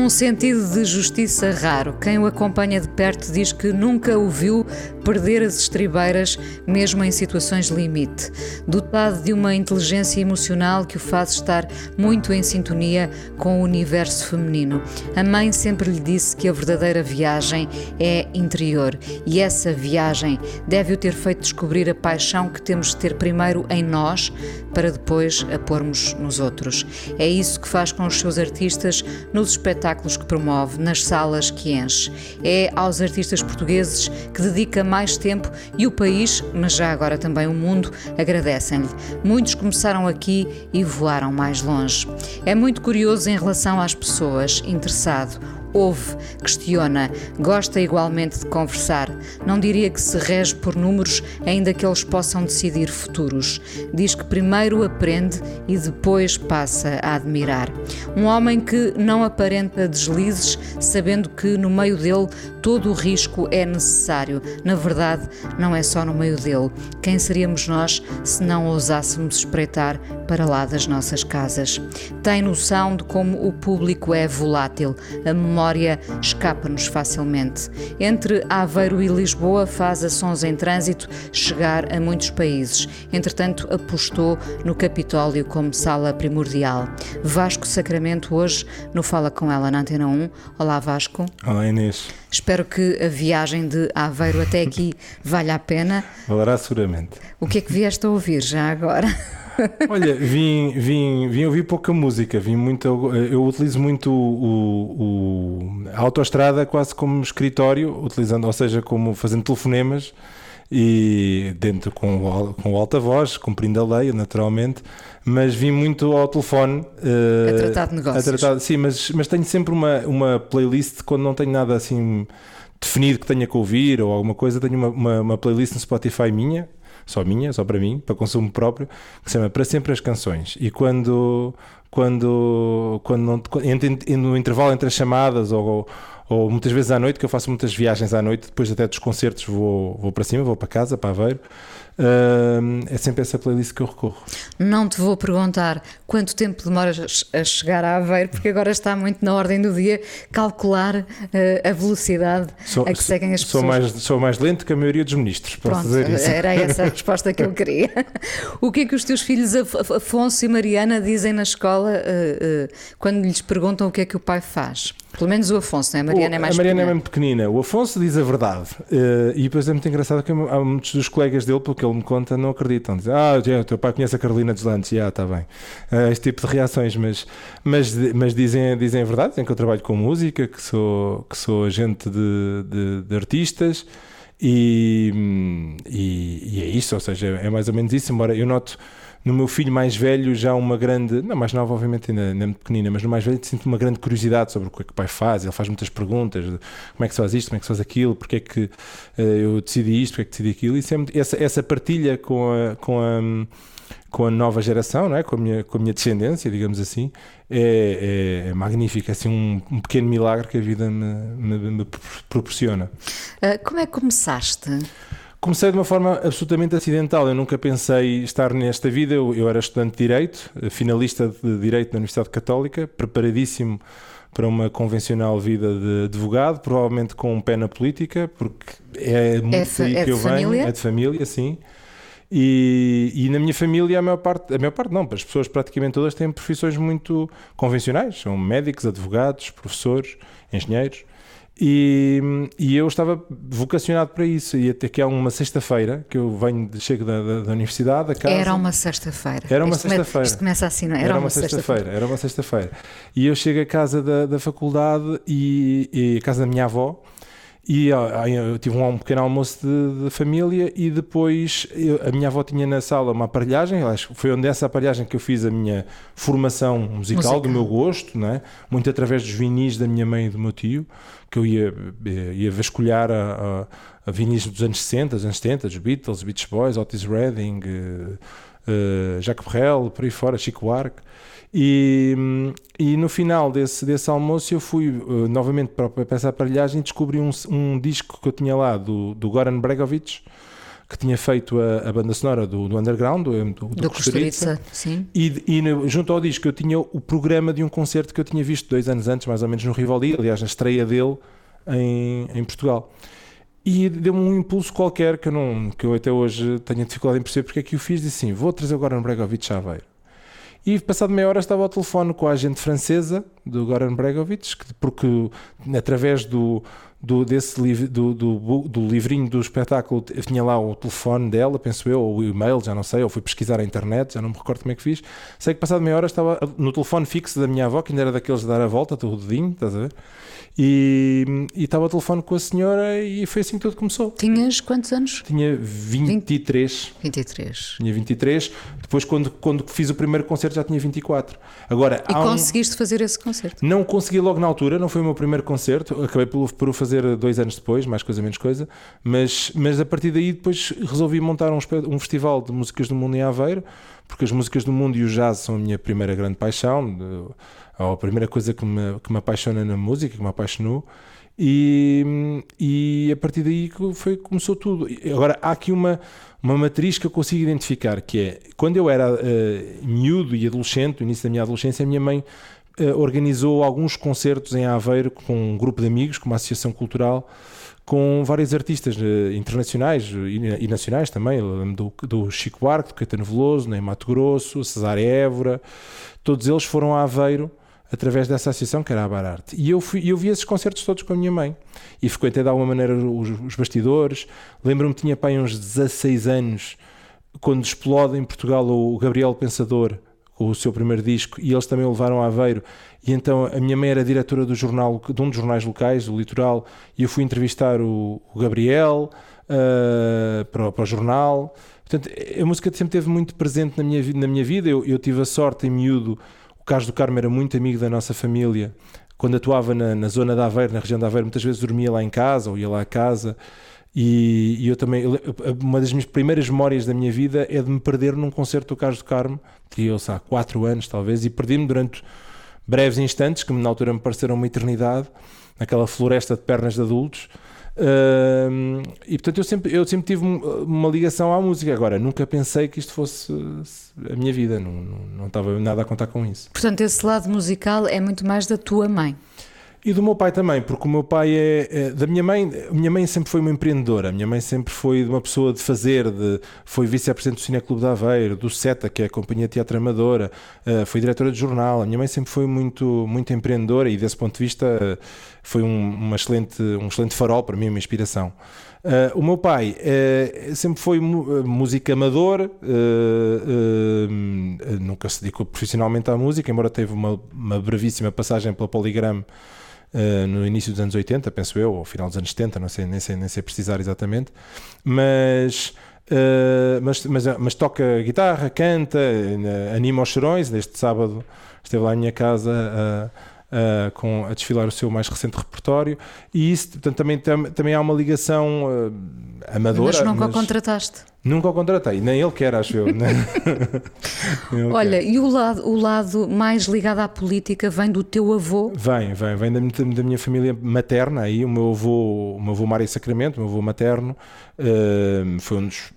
Um sentido de justiça raro. Quem o acompanha de perto diz que nunca o viu perder as estribeiras, mesmo em situações limite. Dotado de uma inteligência emocional que o faz estar muito em sintonia com o universo feminino. A mãe sempre lhe disse que a verdadeira viagem é interior e essa viagem deve o ter feito descobrir a paixão que temos de ter primeiro em nós para depois a pormos nos outros. É isso que faz com os seus artistas nos espetáculos que promove, nas salas que enche. É aos artistas portugueses que dedica mais tempo e o país, mas já agora também o mundo, agradecem-lhe. Muitos começaram aqui e voaram mais longe. É muito curioso em relação às pessoas, interessado ouve, questiona, gosta igualmente de conversar. Não diria que se rege por números, ainda que eles possam decidir futuros. Diz que primeiro aprende e depois passa a admirar. Um homem que não aparenta deslizes, sabendo que no meio dele todo o risco é necessário. Na verdade, não é só no meio dele. Quem seríamos nós se não ousássemos espreitar para lá das nossas casas? Tem noção de como o público é volátil. A memória escapa-nos facilmente. Entre Aveiro e Lisboa faz ações em trânsito chegar a muitos países. Entretanto, apostou no Capitólio como sala primordial. Vasco Sacramento hoje no Fala Com Ela na Antena 1. Olá Vasco. Olá Inês. Espero que a viagem de Aveiro até aqui valha a pena. Valerá seguramente. O que é que vieste a ouvir já agora? Olha, vim, vim, vim ouvir pouca música, vim muito, eu utilizo muito o, o, a autoestrada quase como escritório, utilizando, ou seja, como fazendo telefonemas e dentro com, com alta voz, cumprindo a lei, naturalmente, mas vim muito ao telefone uh, a tratar de negócios. Tratar, sim, mas, mas tenho sempre uma, uma playlist quando não tenho nada assim definido que tenha que ouvir ou alguma coisa, tenho uma, uma, uma playlist no Spotify minha, só minha, só para mim, para consumo próprio, que se chama Para Sempre as Canções. E quando, quando, quando, não, no intervalo entre as chamadas ou, ou muitas vezes à noite, que eu faço muitas viagens à noite, depois até dos concertos vou, vou para cima, vou para casa, para Aveiro. Uh, é sempre essa playlist que eu recorro. Não te vou perguntar quanto tempo demoras a chegar a Aveiro, porque agora está muito na ordem do dia calcular uh, a velocidade sou, a que seguem as sou pessoas. Mais, sou mais lento que a maioria dos ministros, posso Pronto, dizer isso. Era essa a resposta que eu queria. o que é que os teus filhos Afonso e Mariana dizem na escola uh, quando lhes perguntam o que é que o pai faz? Pelo menos o Afonso, não é? A Mariana é mais A Mariana pequena. é mesmo pequenina. O Afonso diz a verdade. Uh, e depois é muito engraçado que há muitos dos colegas dele, pelo que ele me conta, não acreditam. Dizem, ah, o teu pai conhece a Carolina dos Landes. Já, está bem. Uh, este tipo de reações. Mas, mas, mas dizem, dizem a verdade. Dizem que eu trabalho com música, que sou, que sou agente de, de, de artistas. E, e, e é isso. Ou seja, é mais ou menos isso. Embora eu noto no meu filho mais velho já uma grande, não mais nova obviamente ainda, ainda muito pequenina, mas no mais velho sinto uma grande curiosidade sobre o que é que o pai faz, ele faz muitas perguntas, como é que se faz isto, como é que se faz aquilo, porque é que uh, eu decidi isto, porque é que decidi aquilo, e é essa, essa partilha com a, com a com a nova geração, não é? com, a minha, com a minha descendência, digamos assim, é, é, é magnífico. É assim um, um, pequeno milagre que a vida me, me, me proporciona. Uh, como é que começaste? Comecei de uma forma absolutamente acidental. Eu nunca pensei estar nesta vida. Eu, eu era estudante de Direito, finalista de Direito na Universidade Católica, preparadíssimo para uma convencional vida de advogado, provavelmente com um pé na política, porque é muito é, daí é que eu família? venho, é de família, sim. E, e, na minha família a maior parte, a maior parte não, as pessoas praticamente todas têm profissões muito convencionais, são médicos, advogados, professores, engenheiros. E, e, eu estava vocacionado para isso. E até que há uma sexta-feira que eu venho, chego da, da, da universidade a casa. Era uma sexta-feira. Era uma sexta-feira. Isto começa assim, não é? Era, era uma, uma sexta-feira. Era uma sexta-feira. E eu chego a casa da, da faculdade e, e a casa da minha avó E eu tive um, pequeno almoço de, de família e depois eu, a minha avó tinha na sala uma aparelhagem, acho que foi onde essa aparelhagem que eu fiz a minha formação musical, Musical. do meu gosto, não é? muito através dos vinis da minha mãe e do meu tio, que eu ia, ia vasculhar a, a, a dos anos 60, dos anos 70, dos Beatles, Beach Boys, Otis Redding, eh, eh, Jacques Brel, por aí fora, Chico Buarque. E, e no final desse, desse almoço eu fui eh, novamente para, para essa aparelhagem e descobri um, um disco que eu tinha lá do, do Goran Bregovic, que tinha feito a, a banda sonora do, do Underground, do, do, do Do sim. E, e junto ao disco eu tinha o programa de um concerto que eu tinha visto dois anos antes, mais ou menos no Rivoli, aliás, na estreia dele em, em Portugal. E deu-me um impulso qualquer que eu, não, que eu até hoje tenho dificuldade em perceber porque é que o fiz. Disse assim: vou trazer o Goran Bregovic a Aveiro. E passado meia hora estava ao telefone com a agente francesa do Goran Bregovic, que- porque através do, do, desse, liv- do, do, do livrinho do espetáculo tinha lá o telefone dela, penso eu, ou o e-mail, já não sei, ou fui pesquisar a internet, já não me recordo como é que fiz. Sei que passado meia hora estava no telefone fixo da minha avó, que ainda era daqueles de dar a volta, do dedinho, estás a ver? E, estava ao telefone com a senhora e foi assim que tudo começou. Tinhas quantos anos? Tinha 23. 23. Tinha 23. Depois, quando, quando fiz o primeiro concerto, já tinha 24. Agora, E há um- conseguiste fazer esse concerto? não consegui logo na altura, não foi o meu primeiro concerto. Acabei por, por o fazer dois anos depois, mais coisa, menos coisa. Mas, mas a partir daí, depois resolvi montar um, um festival de músicas do mundo em Aveiro, porque as músicas do mundo e o jazz são a minha primeira grande paixão, ou a primeira coisa que me, que me apaixona na música, que me apaixonou. E, e a partir daí foi, começou tudo. Agora, há aqui uma, uma matriz que eu consigo identificar, que é, quando eu era eh, miúdo e adolescente, no início da minha adolescência, a minha mãe eh, organizou alguns concertos em Aveiro com um grupo de amigos, com uma associação cultural, com vários artistas eh, internacionais e, nacionais também, do, do Chico Buarque, do Caetano Veloso, nem Mato Grosso, Cesária Évora, todos eles foram a Aveiro através dessa associação que era a Bararte. E eu, fui, eu vi esses concertos todos com a minha mãe. E frequentei de alguma maneira os, os bastidores. Lembro-me que tinha pai uns 16 anos quando explode em Portugal o Gabriel Pensador o seu primeiro disco e eles também o levaram a Aveiro e então a minha mãe era diretora do jornal de um dos jornais locais, o Litoral e eu fui entrevistar o, o Gabriel ah, para, para o jornal portanto a música sempre esteve muito presente na minha, na minha vida eu, eu tive a sorte em miúdo Carlos do Carmo era muito amigo da nossa família quando atuava na, na zona de Aveiro, na região de Aveiro muitas vezes dormia lá em casa ou ia lá a casa e, e eu também, uma das minhas primeiras memórias da minha vida é de me perder num concerto do Carlos do Carmo, que eu sei, há 4 anos talvez, e perdi-me durante breves instantes, que na altura me pareceram uma eternidade, naquela floresta de pernas de adultos. Ahm, e portanto eu sempre, eu sempre tive um- uma ligação à música. Agora, nunca pensei que isto fosse a minha vida, não, não, não estava nada a contar com isso. Portanto, esse lado musical é muito mais da tua mãe. E do meu pai também, porque o meu pai é, é- da minha mãe, a minha mãe sempre foi uma empreendedora, a minha mãe sempre foi uma pessoa de fazer, de, foi vice-presidente do Cineclube de Aveiro, do SETA, que é a Companhia Teatro Amadora, eh, foi diretora de jornal, a minha mãe sempre foi muito, muito empreendedora e desse ponto de vista eh, foi um, uma excelente, um excelente farol para mim, uma inspiração. Eh, o meu pai eh, sempre foi músico amador, eh, eh, nunca se dedicou profissionalmente à música, embora teve uma, uma brevíssima passagem pela Poligram Uh, no início dos anos 80, penso eu, ou final dos anos 70, não sei, nem sei, nem sei precisar exatamente, mas, uh, mas, mas, mas toca guitarra, canta, uh, anima os cheirões. Neste sábado esteve lá em minha casa uh, uh, com, a desfilar o seu mais recente repertório, e isso portanto, também, tam, também há uma ligação uh, amadora. Mas nunca o contrataste. Nunca o contratei, nem ele quer, acho eu. Olha, quer. e o lado, o lado mais ligado à política vem do teu avô? Vem, vem, vem da, minha- da minha família materna aí, o meu avô, o meu avô Mário Sacramento, o meu avô materno, eh, foi um dos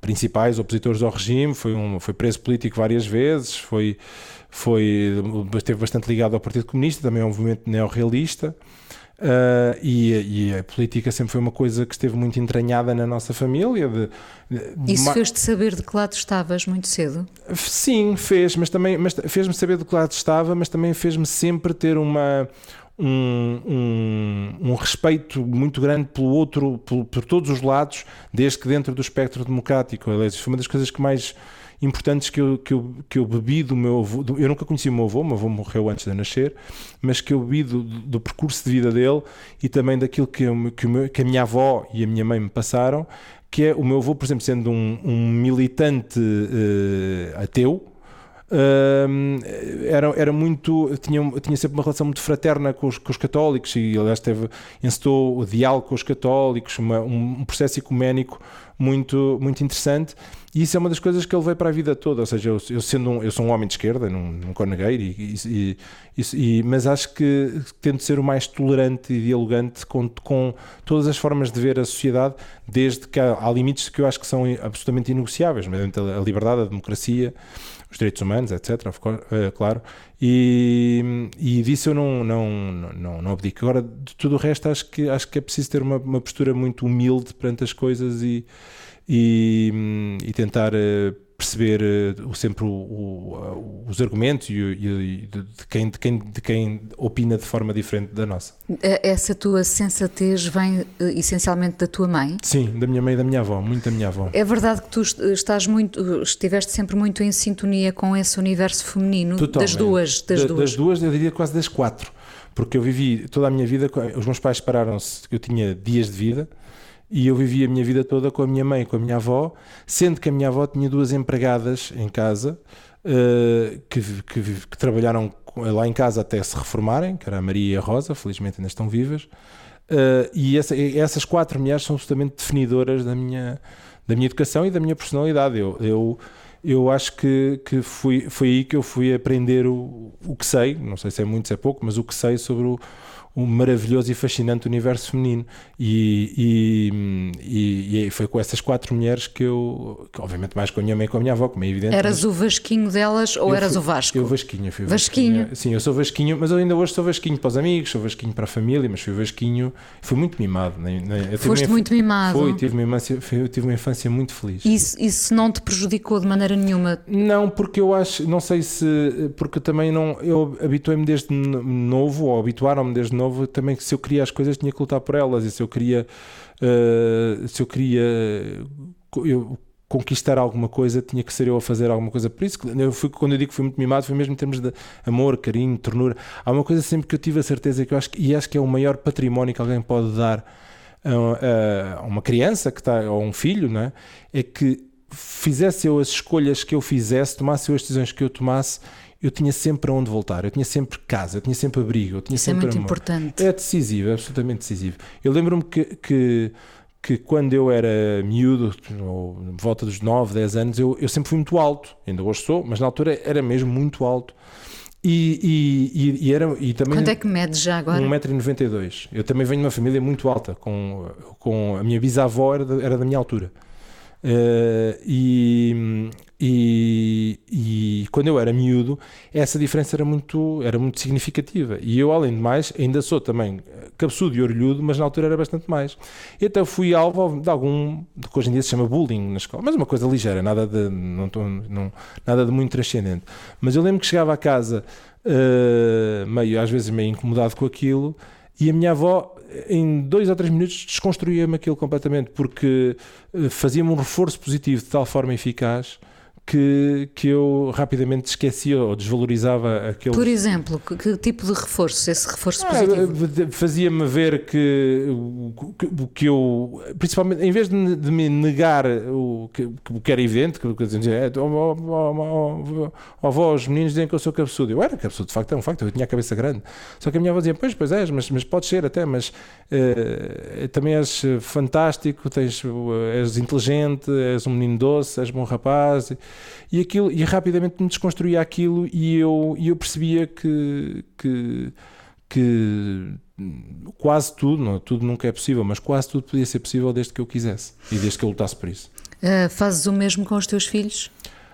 principais opositores ao regime, foi, um, foi preso político várias vezes, foi, foi, esteve bastante ligado ao Partido Comunista, também ao movimento neorrealista. Uh, e, e a política sempre foi uma coisa que esteve muito entranhada na nossa família. De, de- Isso fez-te saber de que lado estavas muito cedo? Sim, fez, mas também mas fez-me saber do que lado estava, mas também fez-me sempre ter uma um, um, um respeito muito grande pelo outro, por, por todos os lados, desde que dentro do espectro democrático. Aliás, foi uma das coisas que mais importantes que eu, que eu, que eu bebi do meu avô. do- eu nunca conheci o meu avô, o meu avô morreu antes de nascer, mas que eu bebi do, do percurso de vida dele e também daquilo que, eu- que, meu- que a minha avó e a minha mãe me passaram, que é o meu avô, por exemplo, sendo um, um militante eh, ateu. hum, era, era muito tinha, tinha sempre uma relação muito fraterna com os, com os católicos e aliás teve, encetou o diálogo com os católicos uma- um, um processo ecuménico muito, muito interessante e isso é uma das coisas que ele veio para a vida toda ou seja, eu, eu sendo um, eu sou um homem de esquerda não, nunca neguei e, e- e- mas acho que tento ser o mais tolerante e dialogante com, com todas as formas de ver a sociedade desde que há, há limites que eu acho que são absolutamente inegociáveis a liberdade, a democracia os direitos humanos, etc. eh, claro. E, e disso eu não, não, não, não abdico. Agora, de tudo o resto, acho que, acho que é preciso ter uma, uma postura muito humilde perante as coisas e, e, hum, e tentar eh, perceber eh, sempre o- o- os argumentos e, e- de, quem, de, quem, de quem opina de forma diferente da nossa. Eh, Essa tua sensatez vem eh, essencialmente da tua mãe? Sim, da minha mãe e da minha avó, muito da minha avó. É verdade que tu est- estás muito, estiveste sempre muito em sintonia com esse universo feminino das Totalmente. duas, das Da- duas. Das duas, eu diria quase das quatro. Porque eu vivi toda a minha vida, os meus pais separaram-se, eu tinha dias de vida, e eu vivi a minha vida toda com a minha mãe com a minha avó, sendo que a minha avó tinha duas empregadas em casa, eh, que, que, que trabalharam lá em casa até se reformarem, que era a Maria e a Rosa, felizmente ainda estão vivas. Uh, e essa- essas quatro mulheres são absolutamente definidoras da minha, da minha educação e da minha personalidade. Eu, eu, eu acho que, que fui, foi aí que eu fui aprender o, o que sei, não sei se é muito, se é pouco, mas o que sei sobre o, o maravilhoso e fascinante universo feminino. E, e, e- foi com essas quatro mulheres que eu, que obviamente mais com a minha mãe e com a minha avó, como é evidente. Eras o Vasquinho delas ou eras fui- o Vasco? Eu Vasquinho, fui Vasquinho. Vasquinho. Sim, eu sou Vasquinho, mas eu ainda hoje sou Vasquinho para os amigos, sou Vasquinho para a família, mas fui Vasquinho, fui muito mimado. Eu Foste muito mimado. Foi, tive uma, infância, eu tive uma infância muito feliz. Isso, isso não te prejudicou de maneira nenhuma? Não, porque eu acho, não sei se, porque também não, eu habituei-me desde no- novo, ou habituaram-me desde novo, também que se eu queria as coisas tinha que lutar por elas, e se eu queria, eh, se eu queria eu conquistar alguma coisa, tinha que ser eu a fazer alguma coisa. Por isso, eu fui, quando eu digo que fui muito mimado, foi mesmo em termos de amor, carinho, ternura. Há uma coisa sempre que eu tive a certeza que eu acho e acho que é o maior património que alguém pode dar a, a uma criança que está, ou a um filho, não é? é que fizesse eu as escolhas que eu fizesse, tomasse eu as decisões que eu tomasse, eu tinha sempre onde voltar, eu tinha sempre casa, eu tinha sempre abrigo, eu tinha Isso é sempre muito amor. importante. É decisivo, é absolutamente decisivo. Eu lembro-me que, que, que quando eu era miúdo, ou volta dos 9, 10 anos, eu, eu sempre fui muito alto, ainda hoje sou, mas na altura era mesmo muito alto. E, e, e, e era, e também Quanto é que medes já agora? 1,92m. Eu também venho de uma família muito alta, com, com a minha bisavó era da, era da minha altura. Eh, e, e, e quando eu era miúdo, essa diferença era muito, era muito significativa. E eu, além de mais, ainda sou também cabeçudo e orelhudo, mas na altura era bastante mais. Então fui alvo de algum, do que hoje em dia se chama bullying na escola, mas uma coisa ligeira, nada de, não, não, nada de muito transcendente. Mas eu lembro que chegava a casa eh, meio, às vezes meio incomodado com aquilo, e a minha avó, em dois ou três minutos, desconstruía-me aquilo completamente, porque eh, fazia-me um reforço positivo de tal forma eficaz que, que eu rapidamente esquecia ou desvalorizava aquele. Por exemplo, que, que tipo de reforço? Esse reforço Ah, positivo? Fazia-me ver que o que- que eu, principalmente, em vez de, me- de me negar o que, que era evidente, que, que dizia, é, oh, oh, oh, oh, oh, avó, os meninos dizem que eu sou cabeçudo. Eu era cabeçudo, de facto, é um facto, eu tinha a cabeça grande. Só que a minha avó dizia, pois, pois és, mas, mas podes ser até, mas eh, também és fantástico, tens, eh, és inteligente, és um menino doce, és bom rapaz. E, e aquilo, e rapidamente me desconstruía aquilo e eu, e eu percebia que, que, que quase tudo, não, tudo nunca é possível, mas quase tudo podia ser possível desde que eu quisesse e desde que eu lutasse por isso. Ah, fazes o mesmo com os teus filhos?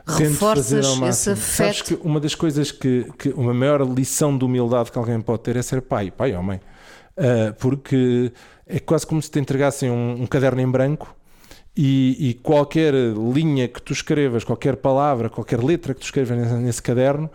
Tento Reforças esse máximo. Sabes afeto? que uma das coisas que, que uma maior lição de humildade que alguém pode ter é ser pai, pai ou mãe, Ah, porque é quase como se te entregassem um, um caderno em branco e, e qualquer linha que tu escrevas, qualquer palavra, qualquer letra que tu escrevas nesse, nesse caderno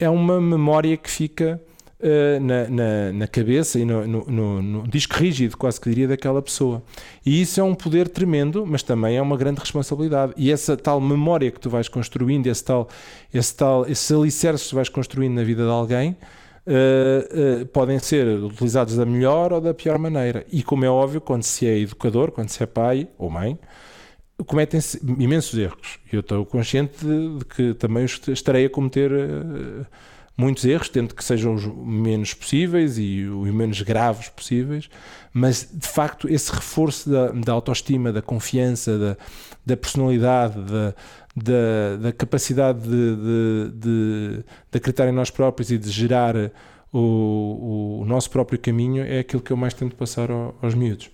é uma memória que fica uh, na, na, na, cabeça e no, no, no, no, disco rígido, quase que diria, daquela pessoa. E isso é um poder tremendo, mas também é uma grande responsabilidade. E essa tal memória que tu vais construindo, esse tal, esse tal, esses alicerces que tu vais construindo na vida de alguém, Uh, uh, podem ser utilizados da melhor ou da pior maneira. E como é óbvio, quando se é educador, quando se é pai ou mãe, cometem-se imensos erros. Eu estou consciente de, de que também estarei a cometer uh, muitos erros, tento que sejam os menos possíveis e os menos graves possíveis, mas de facto esse reforço da, da autoestima, da confiança, da, da personalidade, da, da, da capacidade de, de, de, de acreditar em nós próprios e de gerar o, o, nosso próprio caminho é aquilo que eu mais tento passar aos miúdos.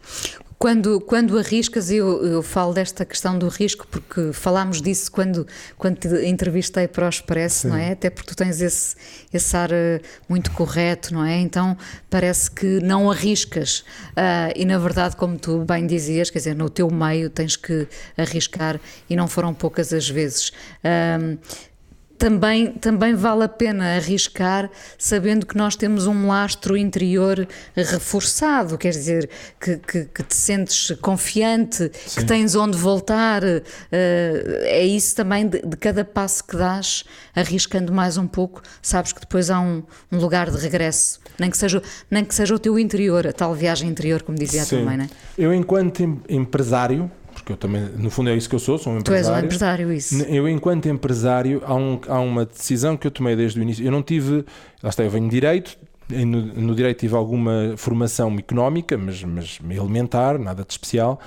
Quando, quando arriscas, eu, eu falo desta questão do risco, porque falámos disso quando, quando te entrevistei para o Expresso, Sim. não é? Até porque tu tens esse, esse ar eh, muito correto, não é? Então parece que não arriscas. Uh, e na verdade, como tu bem dizias, quer dizer, no teu meio tens que arriscar e não foram poucas as vezes. Uh, também, também vale a pena arriscar sabendo que nós temos um lastro interior reforçado, quer dizer, que, que, que te sentes confiante, Sim. que tens onde voltar. Uh, é isso também de, de, cada passo que dás, arriscando mais um pouco, sabes que depois há um, um, lugar de regresso, nem que, seja, nem que seja o teu interior, a tal viagem interior, como dizia Sim. a tua mãe, não é? Eu, enquanto empresário, porque eu também, no fundo, é isso que eu sou, sou um empresário. Tu és um empresário, isso. Eu, enquanto empresário, há, um, há uma decisão que eu tomei desde o início. Eu não tive, lá está, eu venho de direito, no, no direito tive alguma formação económica, mas, mas elementar, nada de especial.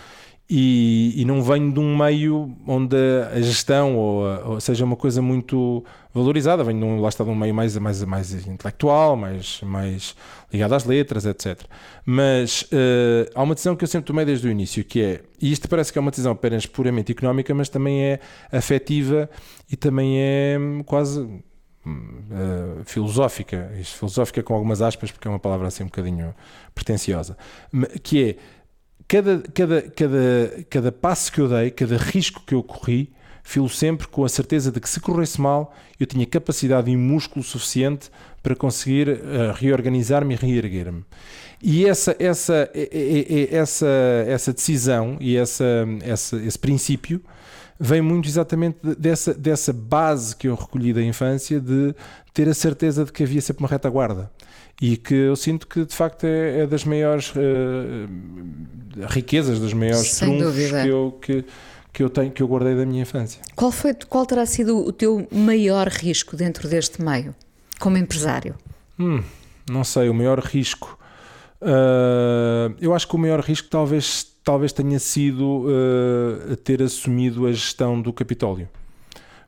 E, e, não venho de um meio onde a gestão ou, ou seja uma coisa muito valorizada, venho de um, lá está de um meio mais, mais, mais intelectual, mais, mais ligado às letras, etc. Mas uh, há uma decisão que eu sempre tomei desde o início, que é, e isto parece que é uma decisão apenas puramente económica, mas também é afetiva e também é hum, quase uh, filosófica, isto filosófica com algumas aspas, porque é uma palavra assim um bocadinho pretenciosa, que é cada, cada, cada, cada passo que eu dei, cada risco que eu corri, filo sempre com a certeza de que se corresse mal, eu tinha capacidade e músculo suficiente para conseguir uh, reorganizar-me e reerguer-me. E essa, essa, essa, essa decisão e essa, essa, esse princípio vem muito exatamente dessa, dessa base que eu recolhi da infância de ter a certeza de que havia sempre uma retaguarda e que eu sinto que de facto é, é das maiores uh, riquezas, das maiores Sem trunfos que eu, que, que eu tenho, que eu guardei da minha infância. Qual, foi, qual terá sido o teu maior risco dentro deste meio, como empresário? Hum, não sei, o maior risco. Uh, eu acho que o maior risco talvez, talvez tenha sido uh, ter assumido a gestão do Capitólio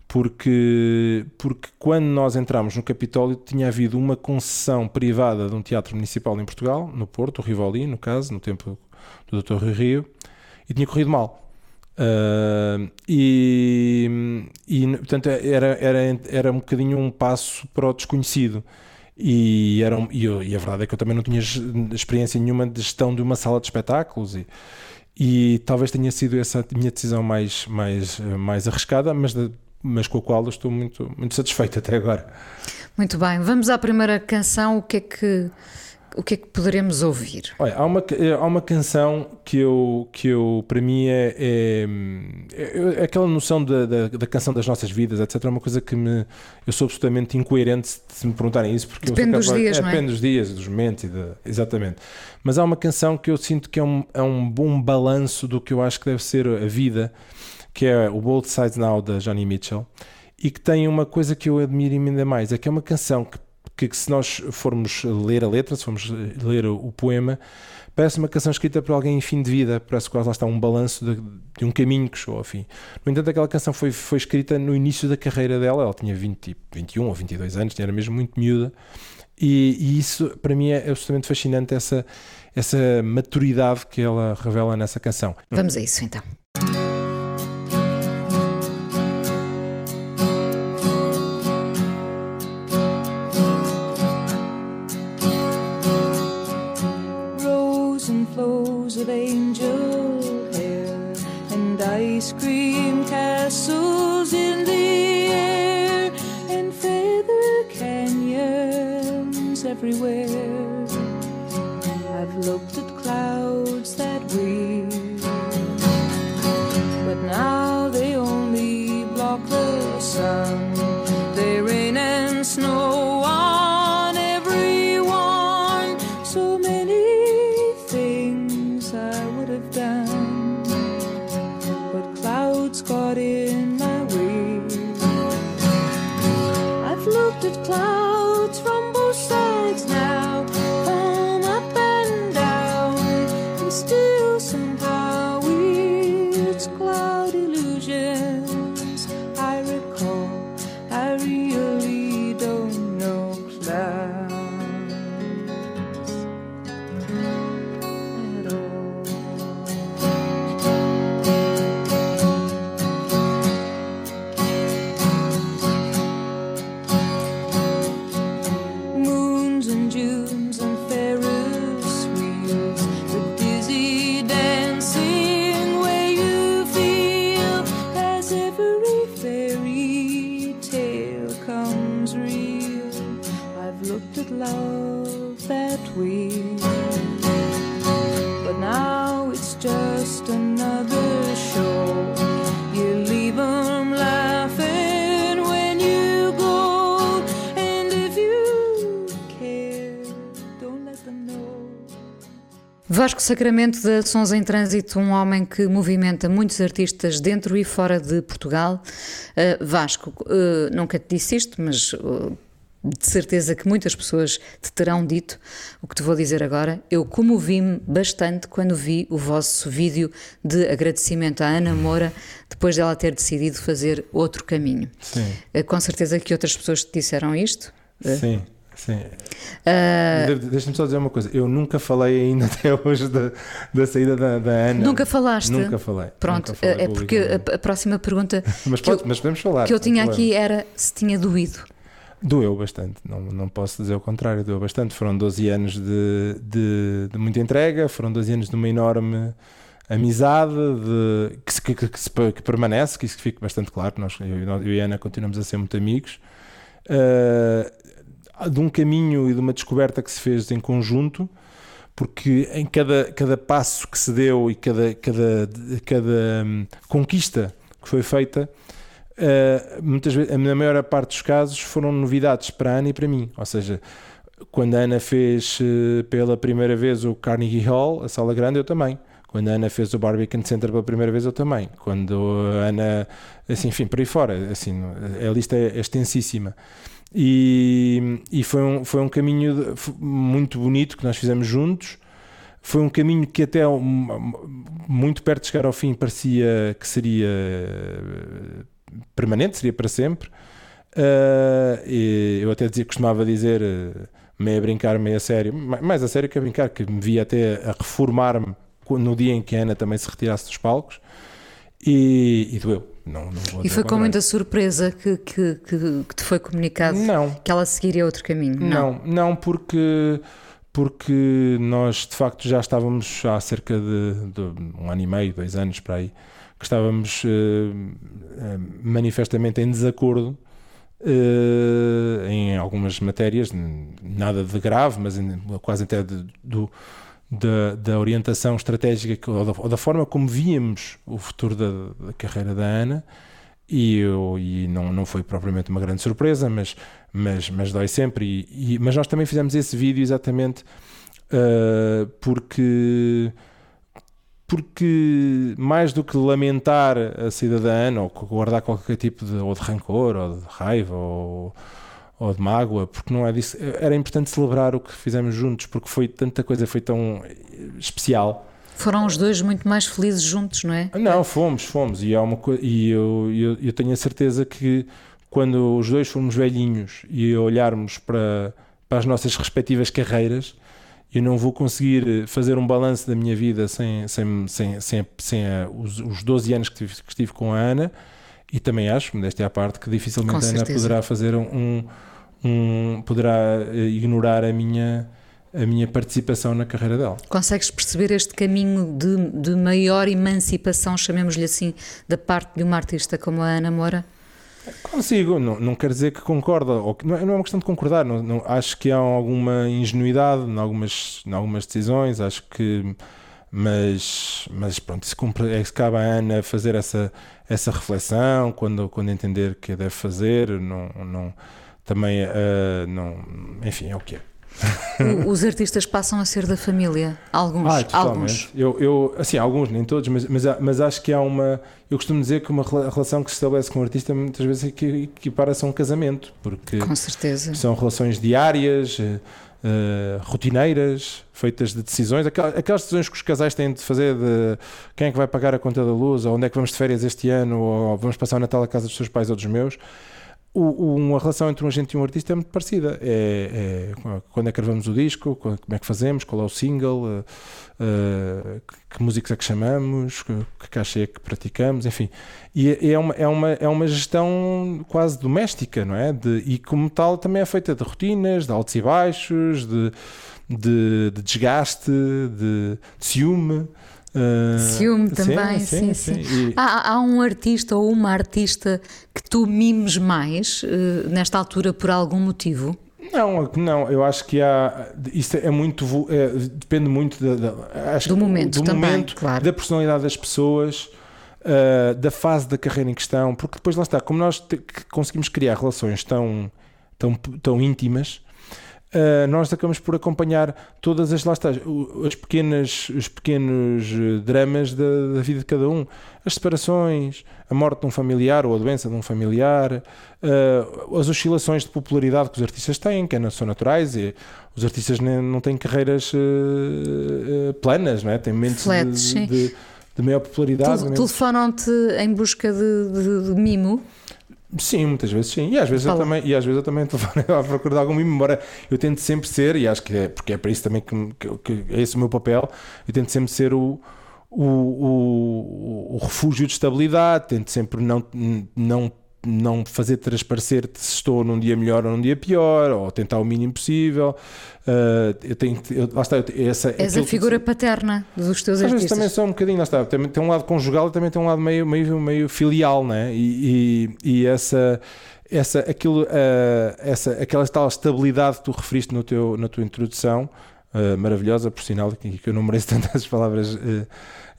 porque, porque quando nós entramos no Capitólio tinha havido uma concessão privada de um teatro municipal em Portugal, no Porto, o Rivoli, no caso, no tempo do Dr. Rui Rio, e tinha corrido mal. Uh, e, e, portanto era, era, era um bocadinho um passo para o desconhecido. E, era, e, eu, e a verdade é que eu também não tinha experiência nenhuma de gestão de uma sala de espetáculos. E, e talvez tenha sido essa a minha decisão mais, mais, mais arriscada, mas mas com a qual eu estou muito, muito satisfeito até agora. Muito bem, vamos à primeira canção. O que é que, o que, é que poderemos ouvir? Olha, há uma, há uma canção que eu, que eu para mim é, é, é, aquela noção da, da, da, canção das nossas vidas, etc. É uma coisa que me, eu sou absolutamente incoerente se me perguntarem isso, porque depende eu dos dias, é, não é? Depende dos dias, dos momentos, de, exatamente. Mas há uma canção que eu sinto que é um, é um bom balanço do que eu acho que deve ser a vida que é o Both Sides Now da Johnny Mitchell, e que tem uma coisa que eu admiro ainda mais, é que é uma canção que, que se nós formos ler a letra, se formos ler o, poema, parece uma canção escrita por alguém em fim de vida, parece quase lá está um balanço de, de, um caminho que chegou ao fim. No entanto, aquela canção foi, foi escrita no início da carreira dela, ela tinha 20, 21 ou 22 anos, era mesmo muito miúda, e, e isso para mim é absolutamente fascinante, essa, essa maturidade que ela revela nessa canção. Vamos a isso então. scream. Vasco Sacramento da Sons em Trânsito, um homem que movimenta muitos artistas dentro e fora de Portugal. Uh, Vasco, uh, nunca te disse isto, mas uh, de certeza que muitas pessoas te terão dito o que te vou dizer agora. Eu comovi-me bastante quando vi o vosso vídeo de agradecimento à Ana Moura depois dela ter decidido fazer outro caminho. Sim, com certeza que outras pessoas te disseram isto. sim, sim. Uh, De- Deixa-me só dizer uma coisa. Eu nunca falei ainda até hoje da, da saída da, da Ana. nunca falaste? Nunca falei. Pronto, nunca falei é porque a, a próxima pergunta Mas, que eu- pode- mas podemos falar. que eu tinha aqui era se tinha doído. Doeu bastante, não, não posso dizer o contrário, doeu bastante. Foram 12 anos de, de, de muita entrega, foram 12 anos de uma enorme amizade de, que, que, que, que permanece, que isso fica bastante claro. Nós, eu, e eu e a Ana continuamos a ser muito amigos. Ah, de um caminho e de uma descoberta que se fez em conjunto, porque em cada, cada passo que se deu e cada, cada, cada hum, conquista que foi feita, Uh, muitas vezes, na maior parte dos casos, foram novidades para a Ana e para mim. Ou seja, quando a Ana fez uh, pela primeira vez o Carnegie Hall, a sala grande, eu também. Quando a Ana fez o Barbican Center pela primeira vez, eu também. Quando a Ana, assim, enfim, por aí fora, assim, a lista é extensíssima. E, e foi, um, foi um caminho muito bonito que nós fizemos juntos. Foi um caminho que até muito perto de chegar ao fim parecia que seria eh, permanente, seria para sempre. Uh, eu até dizia, costumava dizer, uh, meio a brincar, meio a sério, ma- mais a sério que a brincar, que me via até a reformar-me no dia em que a Ana também se retirasse dos palcos. E, e doeu. Não, não E foi com muita surpresa que, que, que, que te foi comunicado Não, que ela seguiria outro caminho. Não, não, porque, porque nós de facto já estávamos há cerca de, de um ano e meio, dois anos para aí, que estávamos eh, eh, manifestamente em desacordo eh, em algumas matérias, nada de grave, mas em- quase até de- do, da, da orientação estratégica ou da, ou da forma como víamos o futuro da, da carreira da Ana. E, eu, e não, não foi propriamente uma grande surpresa, mas, mas, mas dói sempre. E, e- mas nós também fizemos esse vídeo exatamente uh, porque, porque mais do que lamentar a saída da Ana ou guardar qualquer tipo de, ou de rancor ou de raiva ou, ou de mágoa, porque não é disso, era importante celebrar o que fizemos juntos, porque foi tanta coisa, foi tão especial. Foram os dois muito mais felizes juntos, não é? Não, fomos, fomos. E, é uma coi- e eu, eu, eu tenho a certeza que quando os dois formos velhinhos e olharmos para, para as nossas respectivas carreiras, eu não vou conseguir fazer um balanço da minha vida sem, sem, sem, sem, sem a- os, os 12 anos que tive, que estive com a Ana. E também acho, modéstia à parte, que dificilmente a Ana poderá fazer um, um poderá eh, ignorar a minha, a minha participação na carreira dela. Consegues perceber este caminho de, de maior emancipação, chamemos-lhe assim, da parte de uma artista como a Ana Moura? Consigo, não, não quer dizer que concorda, ou que, não, é, não é uma questão de concordar, não, não- acho que há alguma ingenuidade em algumas, em algumas decisões, acho que, mas, mas pronto, isso cumpre, é que cabe à Ana fazer essa, essa reflexão quando, quando entender que a deve fazer, não, não, também, ah, não, enfim, é o que é. Os artistas passam a ser da família. Alguns. Ah, alguns. Eu, eu, assim, alguns, nem todos, mas, mas, mas acho que há uma. Eu costumo dizer que uma rela- relação que se estabelece com o artista muitas vezes equi- equipara-se a um casamento, porque Com certeza. são relações diárias, eh, rotineiras, feitas de decisões, aquelas, aquelas decisões que os casais têm de fazer de quem é que vai pagar a conta da luz, ou onde é que vamos de férias este ano, ou vamos passar o Natal à casa dos seus pais ou dos meus. O- o- uma relação entre um agente e um artista é muito parecida. É, é quando é que gravamos o disco, como é que fazemos, qual é o single, eh, eh, que, que músicos é que chamamos, que, que caixa é que praticamos, enfim. E é- é uma, é, uma, é uma gestão quase doméstica, não é? De, e como tal também é feita de rotinas, de altos e baixos, de, de, de desgaste, de, de ciúme. Eh, Ciúme também, sim, sim. E- Há, há um artista ou uma artista que tu mimes mais eh, nesta altura por algum motivo? Não, não, eu acho que há. Isso é muito. é, depende muito da, da- Do momento do também, momento, claro. da personalidade das pessoas, ah, da fase da carreira em questão, porque depois lá está, como nós te- conseguimos criar relações tão, tão, tão íntimas. Ah, nós acabamos por acompanhar todas as lá está, as pequenas, os pequenos eh, dramas da, da vida de cada um, as separações, a morte de um familiar ou a doença de um familiar, Uh, as oscilações de popularidade que os artistas têm, que não são naturais, e os artistas não têm carreiras uh, uh, planas, não é? têm momentos de, de, de maior popularidade. Telefonam-te em busca de- de mimo? Sim, muitas vezes sim. E às vezes, eu também, e às vezes eu também telefono à procura de algum mimo, embora eu tento sempre ser, e acho que é porque é para isso também que, que- que é esse o meu papel, eu tento sempre ser o, o, o, o refúgio de estabilidade, tento sempre não, não, não fazer transparecer se estou num dia melhor ou num dia pior, ou tentar o mínimo possível. Ah, eu tenho, eu, lá está, eu, essa, És a aquilo que- figura paterna dos teus às artistas. também são um bocadinho, lá está, tem, tem um lado conjugal e também tem um lado meio, meio, meio filial, né? E, e, e essa, essa, aquilo, ah, essa, aquela tal estabilidade que tu referiste no teu, na tua introdução, ah, maravilhosa, por sinal, que, que eu não mereço tantas palavras ah,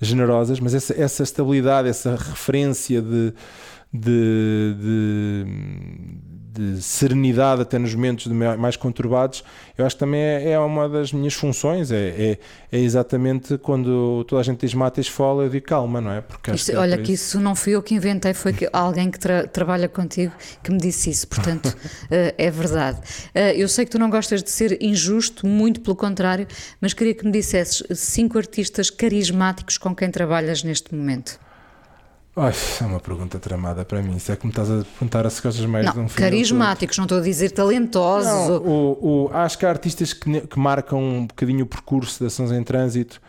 generosas, mas essa, essa estabilidade, essa referência de, de, de, de serenidade até nos momentos mais conturbados, eu acho que também é, é uma das minhas funções. É, é, é exatamente quando toda a gente diz mata e esfola, eu digo calma, não é? Porque Isto- que é olha, que isso não fui eu que inventei, foi que alguém que tra- trabalha contigo que me disse isso, portanto eh, é verdade. Eh, eu sei que tu não gostas de ser injusto, muito pelo contrário, mas queria que me dissesses cinco artistas carismáticos com quem trabalhas neste momento. Ai, é uma pergunta tramada para mim. Se é que me estás a perguntar as coisas mais de um Não, filme carismáticos, não estou a dizer talentosos. Não, ou- o, o- acho que há artistas que, que marcam um bocadinho o percurso das ações em trânsito.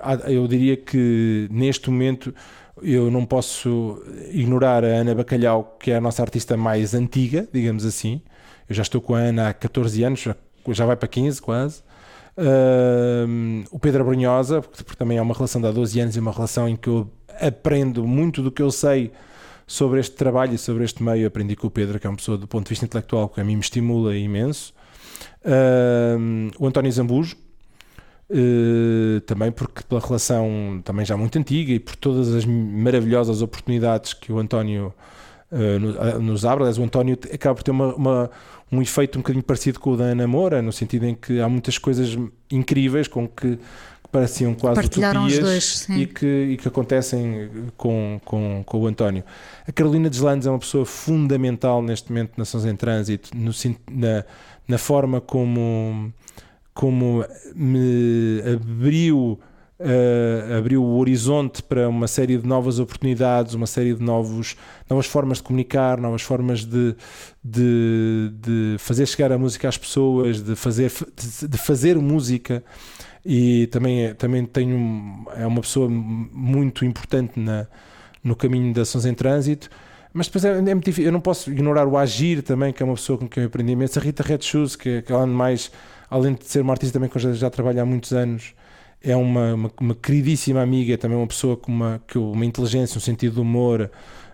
Há- eu diria que neste momento eu não posso ignorar a Ana Bacalhau, que é a nossa artista mais antiga, digamos assim. Eu já estou com a Ana há 14 anos, já, já vai para 15 quase. Eh, o Pedro Abrunhosa, porque, porque também é uma relação de há 12 anos e uma relação em que eu aprendo muito do que eu sei sobre este trabalho e sobre este meio. Aprendi com o Pedro, que é uma pessoa do ponto de vista intelectual que a mim me estimula imenso. Ahm, o António Zambujo, eh, também porque pela relação também já muito antiga e por todas as maravilhosas oportunidades que o António ah, nos abre. Aliás, o António acaba por ter uma, uma- um efeito um bocadinho parecido com o da Ana Moura, no sentido em que há muitas coisas incríveis com que pareciam quase utopias dois, e que, e que acontecem com, com, com o António. A Carolina Deslandes é uma pessoa fundamental neste momento de Nações em Trânsito, no, na, na forma como, como me abriu, eh, abriu o horizonte para uma série de novas oportunidades, uma série de novos, novas formas de comunicar, novas formas de, de, de fazer chegar a música às pessoas, de fazer, de, de fazer música e também, é- também tenho é uma pessoa muito importante na, no caminho das ações em trânsito mas depois é, é muito difícil, eu não posso ignorar o Agir também, que é uma pessoa com quem eu aprendi imenso, a Rita Red Shoes, que, que além de mais, além de ser uma artista também que eu já, já trabalho há muitos anos, é uma, uma, uma queridíssima amiga, é também uma pessoa com uma, com uma inteligência, um sentido de humor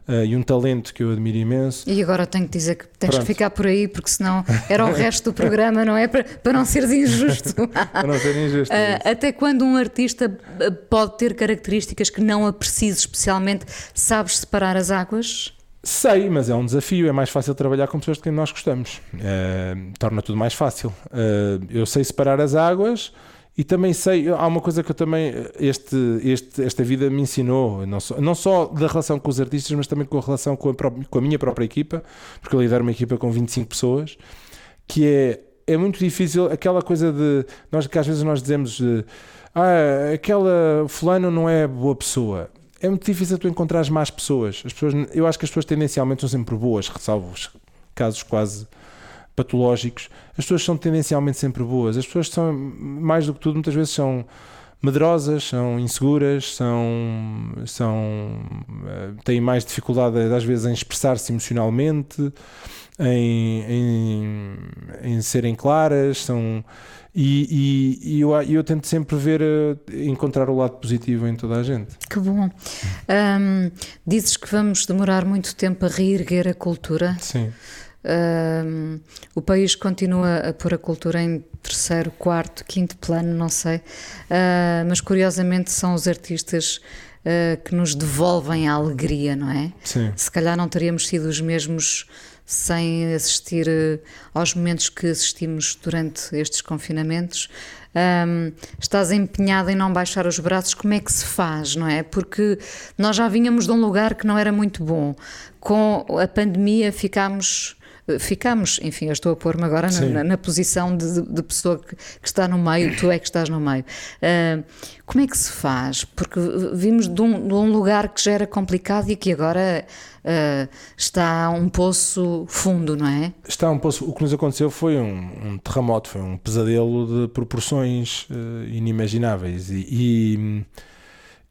uh, e um talento que eu admiro imenso. E agora tenho que dizer que tens Pronto. que ficar por aí, porque senão era o resto do programa, não é? Para, para não seres injusto. Para não ser injusto. Ah, até quando um artista ah, pode ter características que não a precise especialmente? Sabes separar as águas? Sei, mas é um desafio. É mais fácil trabalhar com pessoas de quem nós gostamos. Eh, torna tudo mais fácil. Eh, eu sei separar as águas e também sei. Há uma coisa que eu também. Este, este, esta vida me ensinou, não só, não só da relação com os artistas, mas também com a relação com a, com a minha própria equipa, porque eu lidero uma equipa com 25 pessoas, que é. É muito difícil aquela coisa de. Nós, que às vezes nós dizemos. ah, aquela fulano não é boa pessoa. É muito difícil tu encontrares más pessoas. As pessoas. Eu acho que as pessoas tendencialmente são sempre boas, salvo os casos quase patológicos. As pessoas são tendencialmente sempre boas. As pessoas são, mais do que tudo, muitas vezes são medrosas, são inseguras, são, são eh, têm mais dificuldade às vezes em expressar-se emocionalmente, em, em, em serem claras, são e, e- e eu, eu tento sempre ver eh, encontrar o lado positivo em toda a gente. Que bom. Dizes que vamos demorar muito tempo a reerguer a cultura. Sim. Ahm, o país continua a pôr a cultura em terceiro, quarto, quinto plano, não sei. Ah, mas curiosamente são os artistas ah, que nos devolvem a alegria, não é? Sim. Se calhar não teríamos sido os mesmos sem assistir eh, aos momentos que assistimos durante estes confinamentos. Ahm, estás empenhada em não baixar os braços, como é que se faz, não é? Porque nós já vínhamos de um lugar que não era muito bom. Com a pandemia ficámos. Ficámos, enfim, eu estou a pôr-me agora na, na- na posição de, de pessoa que, que está no meio, tu é que estás no meio. Ah, como é que se faz? Porque vimos de um, de um lugar que já era complicado e que agora ah, está um poço fundo, não é? Está um poço, o que nos aconteceu foi um, um terremoto, foi um pesadelo de proporções eh, inimagináveis e, e,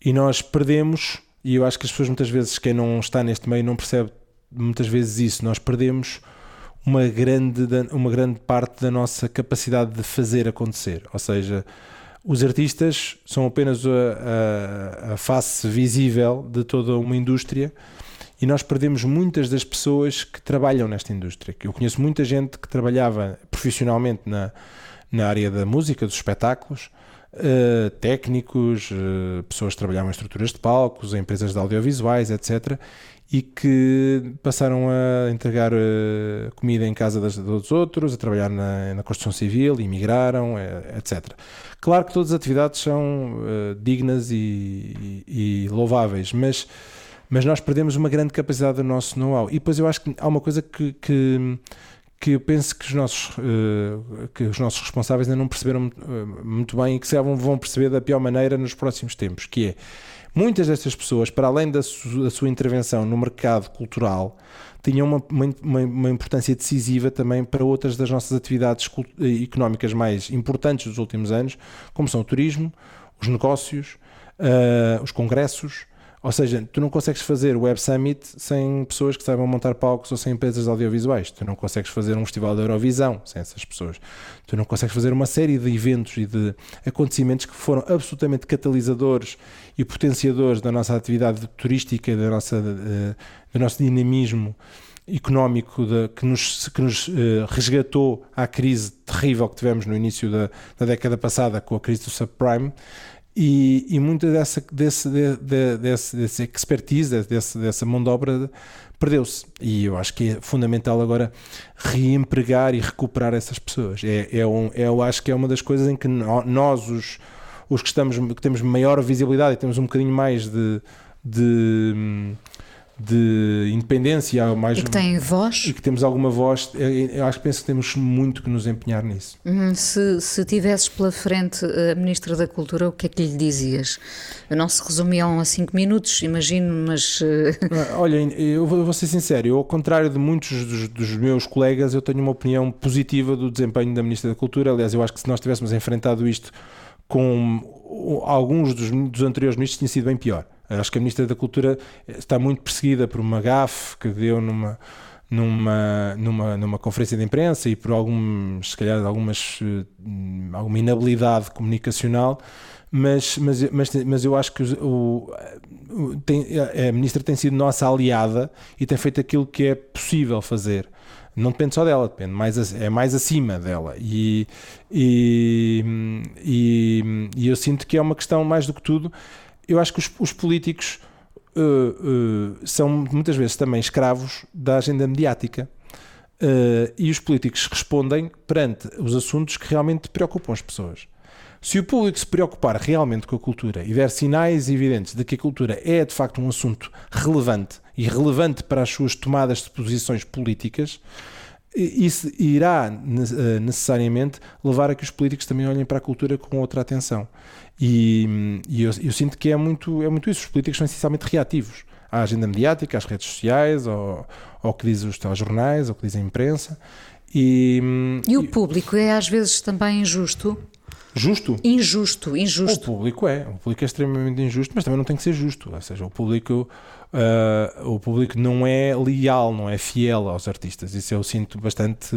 e nós perdemos, e eu acho que as pessoas muitas vezes, quem não está neste meio não percebe muitas vezes isso, nós perdemos uma grande, uma grande parte da nossa capacidade de fazer acontecer, ou seja, os artistas são apenas a, a- a face visível de toda uma indústria e nós perdemos muitas das pessoas que trabalham nesta indústria. Eu conheço muita gente que trabalhava profissionalmente na, na área da música, dos espetáculos, eh, técnicos, eh, pessoas que trabalhavam em estruturas de palcos, em empresas de audiovisuais, etc. E que passaram a entregar eh, comida em casa das, dos outros, a trabalhar na, na construção civil, imigraram, eh, etc. Claro que todas as atividades são dignas e, e- e louváveis, mas mas nós perdemos uma grande capacidade do nosso know-how. E depois eu acho que há uma coisa que, que, que eu penso que os nossos, eh, que os nossos responsáveis ainda não perceberam eh, muito bem e que se vão, perceber da pior maneira nos próximos tempos, que é muitas destas pessoas, para além da, su- da sua intervenção no mercado cultural, tinham uma, uma, uma- importância decisiva também para outras das nossas atividades eh, económicas mais importantes dos últimos anos, como são o turismo, os negócios, eh, os congressos, ou seja, tu não consegues fazer o Web Summit sem pessoas que saibam montar palcos ou sem empresas audiovisuais. Tu não consegues fazer um festival da Eurovisão sem essas pessoas. Tu não consegues fazer uma série de eventos e de acontecimentos que foram absolutamente catalisadores e potenciadores da nossa atividade turística, da nossa, eh, do nosso dinamismo económico da- que nos, que nos eh, resgatou à crise terrível que tivemos no início da, da década passada com a crise do subprime e, e muita dessa desse, de, de, desse, desse expertise, desse, dessa mão de obra perdeu-se. E eu acho que é fundamental agora reempregar e recuperar essas pessoas. É, é um, é, eu acho que é uma das coisas em que nó- nós, os, os que, estamos, que temos maior visibilidade e temos um bocadinho mais de, de, de independência, mais, E que têm voz. e que temos alguma voz, eu, acho que penso que temos muito que nos empenhar nisso. Hum, Se, se tivesses pela frente a Ministra da Cultura, o que é que lhe dizias? Não se resumiam a cinco minutos, imagino, mas. eh, Ah, Olha, eu vou eu vou ser sincero, eu, ao contrário de muitos dos, dos meus colegas, eu tenho uma opinião positiva do desempenho da Ministra da Cultura. Aliás, eu acho que se nós tivéssemos enfrentado isto com alguns dos, dos anteriores ministros, tinha sido bem pior. Acho que a Ministra da Cultura está muito perseguida por uma gafe que deu numa, numa, numa, numa conferência de imprensa e por alguns, se calhar, algumas, eh, alguma inabilidade comunicacional. Mas, mas, mas, mas eu acho que os- o, tem, a ministra tem sido nossa aliada e tem feito aquilo que é possível fazer. Não depende só dela, depende mais, é mais acima dela. E, e, e, e eu sinto que é uma questão, mais do que tudo, eu acho que os, os políticos uh, uh, são muitas vezes também escravos da agenda mediática. Uh, e os políticos respondem perante os assuntos que realmente preocupam as pessoas. Se o público se preocupar realmente com a cultura e der sinais evidentes de que a cultura é de facto um assunto relevante e relevante para as suas tomadas de posições políticas, isso irá necessariamente levar a que os políticos também olhem para a cultura com outra atenção. E, e eu, eu, sinto que é muito, é muito isso. Os políticos são essencialmente reativos à agenda mediática, às redes sociais, ao, ao que dizem os telejornais, ao que diz a imprensa. E, e o público é às vezes também injusto? Justo? Injusto, injusto. O público é, o público é extremamente injusto, mas também não tem que ser justo. Ou seja, o público, uh, o público não é leal, não é fiel aos artistas. Isso eu sinto bastante,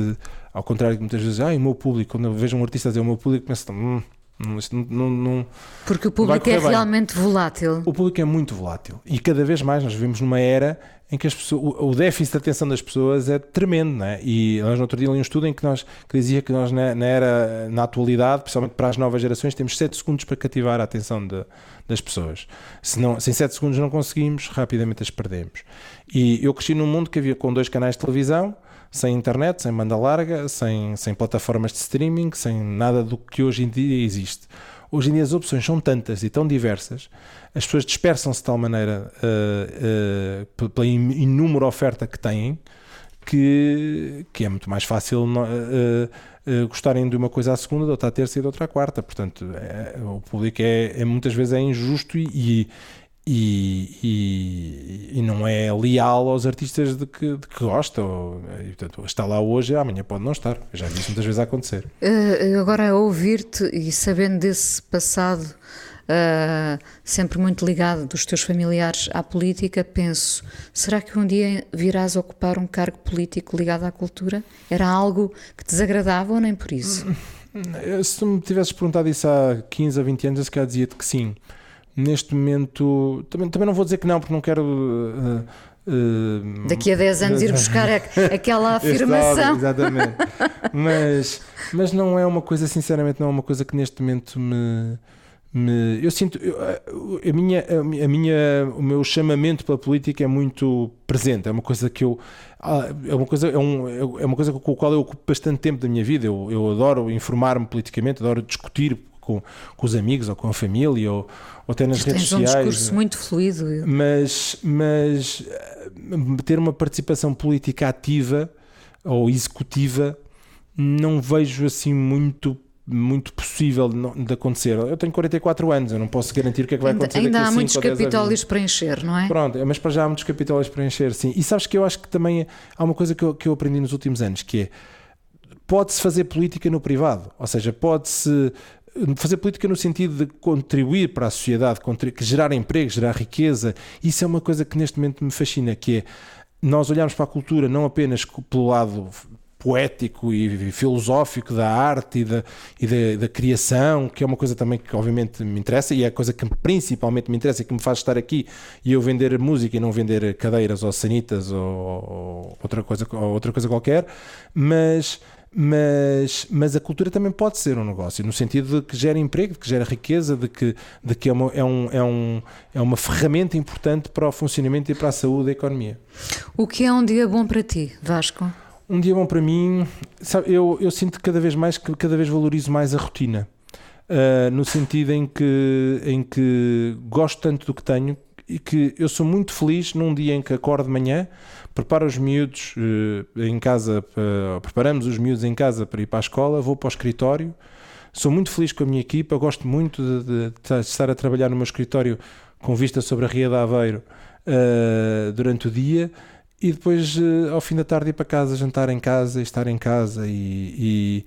ao contrário de muitas vezes, ah, o meu público, quando eu vejo um artista dizer o meu público, penso, hum, não, não, não, Porque o público é realmente volátil. O público é muito volátil e cada vez mais nós vivemos numa era em que as pessoas, o déficit de atenção das pessoas é tremendo, não é? E nós no outro dia li um estudo em que, nós, que dizia que nós na, na, era, na atualidade, principalmente para as novas gerações, temos 7 segundos para cativar a atenção de, das pessoas. Se, não, se em 7 segundos não conseguimos, rapidamente as perdemos. E eu cresci num mundo que havia com dois canais de televisão, sem internet, sem banda larga, sem, sem plataformas de streaming, sem nada do que hoje em dia existe. Hoje em dia as opções são tantas e tão diversas, as pessoas dispersam-se de tal maneira uh, uh, pela inúmera oferta que têm, que, que é muito mais fácil uh, gostarem de uma coisa à segunda, de outra à terça e de outra à quarta. Portanto, é, o público é, é, muitas vezes é injusto e, e, e, e, não é leal aos artistas de que, de que gosta. Ou, e, portanto, está lá hoje, amanhã pode não estar. Eu já vi isso muitas vezes acontecer. Uh, agora, a ouvir-te e sabendo desse passado uh, sempre muito ligado dos teus familiares à política, penso: será que um dia virás ocupar um cargo político ligado à cultura? Era algo que desagradava ou nem por isso? Se me tivesses perguntado isso há 15 ou 20 anos, eu se calhar dizia-te que sim neste momento também, também não vou dizer que não, porque não quero. Uh, uh, Daqui a 10 anos ir buscar aquela afirmação. exatamente. mas, mas não é uma coisa, sinceramente, não é uma coisa que neste momento me. me eu sinto. Eu, a, minha, a minha, o meu chamamento pela política é muito presente. É uma coisa que eu. Ah, é uma coisa, é, um, é uma coisa com a qual eu ocupo bastante tempo da minha vida. Eu, eu adoro informar-me politicamente, adoro discutir com, com os amigos ou com a família ou, ou até nas redes sociais. um discurso muito fluido. Mas, mas eh, ter uma participação política ativa ou executiva não vejo assim muito muito possível de acontecer. Eu tenho 44 anos, eu não posso garantir o que é que vai acontecer Ainda daqui há muitos capitólios para encher, não é? Pronto, mas para já há muitos capitólios para encher, sim. E sabes que eu acho que também há uma coisa que eu, que eu aprendi nos últimos anos, que é pode-se fazer política no privado, ou seja, pode-se fazer política no sentido de contribuir para a sociedade, gerar emprego, gerar riqueza, isso é uma coisa que neste momento me fascina, que é nós olharmos para a cultura não apenas pelo lado poético e filosófico da arte e, da, e da, da, criação, que é uma coisa também que obviamente me interessa e é a coisa que principalmente me interessa e que me faz estar aqui e eu vender música e não vender cadeiras ou sanitas ou, ou outra, coisa, ou outra coisa qualquer, mas mas, mas a cultura também pode ser um negócio, no sentido de que gera emprego, de que gera riqueza, de que, de que é, uma, é, um, é, um, é uma ferramenta importante para o funcionamento e para a saúde da economia. O que é um dia bom para ti, Vasco? Um dia bom para mim, sabe, eu, eu sinto cada vez mais que cada vez valorizo mais a rotina. Uh, no sentido em que, em que gosto tanto do que tenho que eu sou muito feliz num dia em que acordo de manhã, preparo os miúdos uh, em casa, uh, preparamos os miúdos em casa para ir para a escola, vou para o escritório, sou muito feliz com a minha equipa, gosto muito de, de, estar a trabalhar no meu escritório com vista sobre a Ria de Aveiro uh, durante o dia e depois ao fim da tarde ir para casa, jantar em casa, estar em casa e, e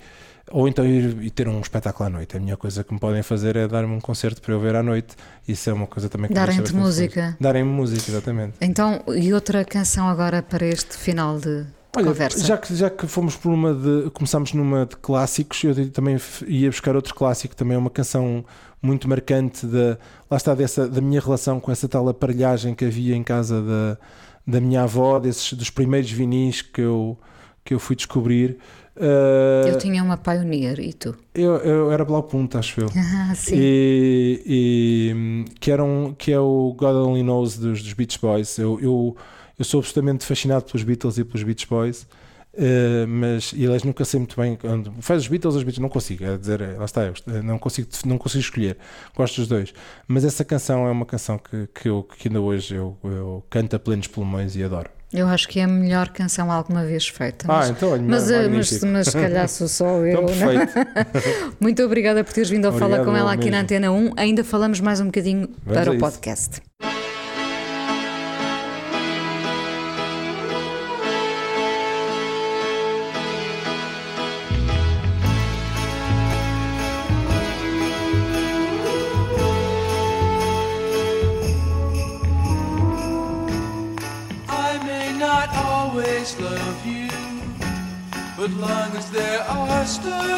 ou então ir e ter um espetáculo à noite. A melhor coisa que me podem fazer é dar-me um concerto para eu ver à noite. Isso é uma coisa também que Darem-te música. Darem-me música, exatamente. Então, e outra canção agora para este final de, Olha, conversa. Já que, já que fomos por uma de. Começámos numa de clássicos, eu também ia buscar outro clássico, também é uma canção muito marcante da, lá está, dessa, da minha relação com essa tal aparelhagem que havia em casa da, da minha avó, desses, dos primeiros vinis que eu, que eu fui descobrir. Uh, eu tinha uma Pioneer e tu? Eu, eu era Blaupunta, acho eu. Ah, sim. E, e, que, era um, que é o God Only Knows dos, dos Beach Boys. Eu, eu, eu sou absolutamente fascinado pelos Beatles e pelos Beach Boys. Uh, mas e eles nunca sei muito bem faz os Beatles, os Beatles não consigo, é dizer, lá está, eu não consigo, não consigo escolher, gosto dos dois, mas essa canção é uma canção que, que, eu, que ainda hoje eu, eu canto a plenos pulmões e adoro. Eu acho que é a melhor canção alguma vez feita. Mas, ah, então olha, mas, eh, mas, mas se calhar sou só eu. então, perfeito. Muito obrigada por teres vindo ao Fala com ela aqui mesmo. na Antena 1. Ainda falamos mais um bocadinho Vamos para o podcast.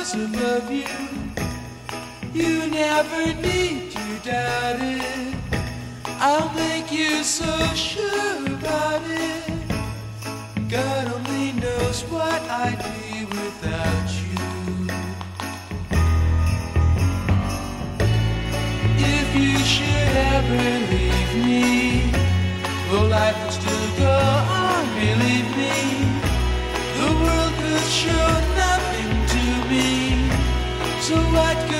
Stars above you, you never need to doubt it. I'll make you so sure about it. God only knows what I'd be without you. If you should ever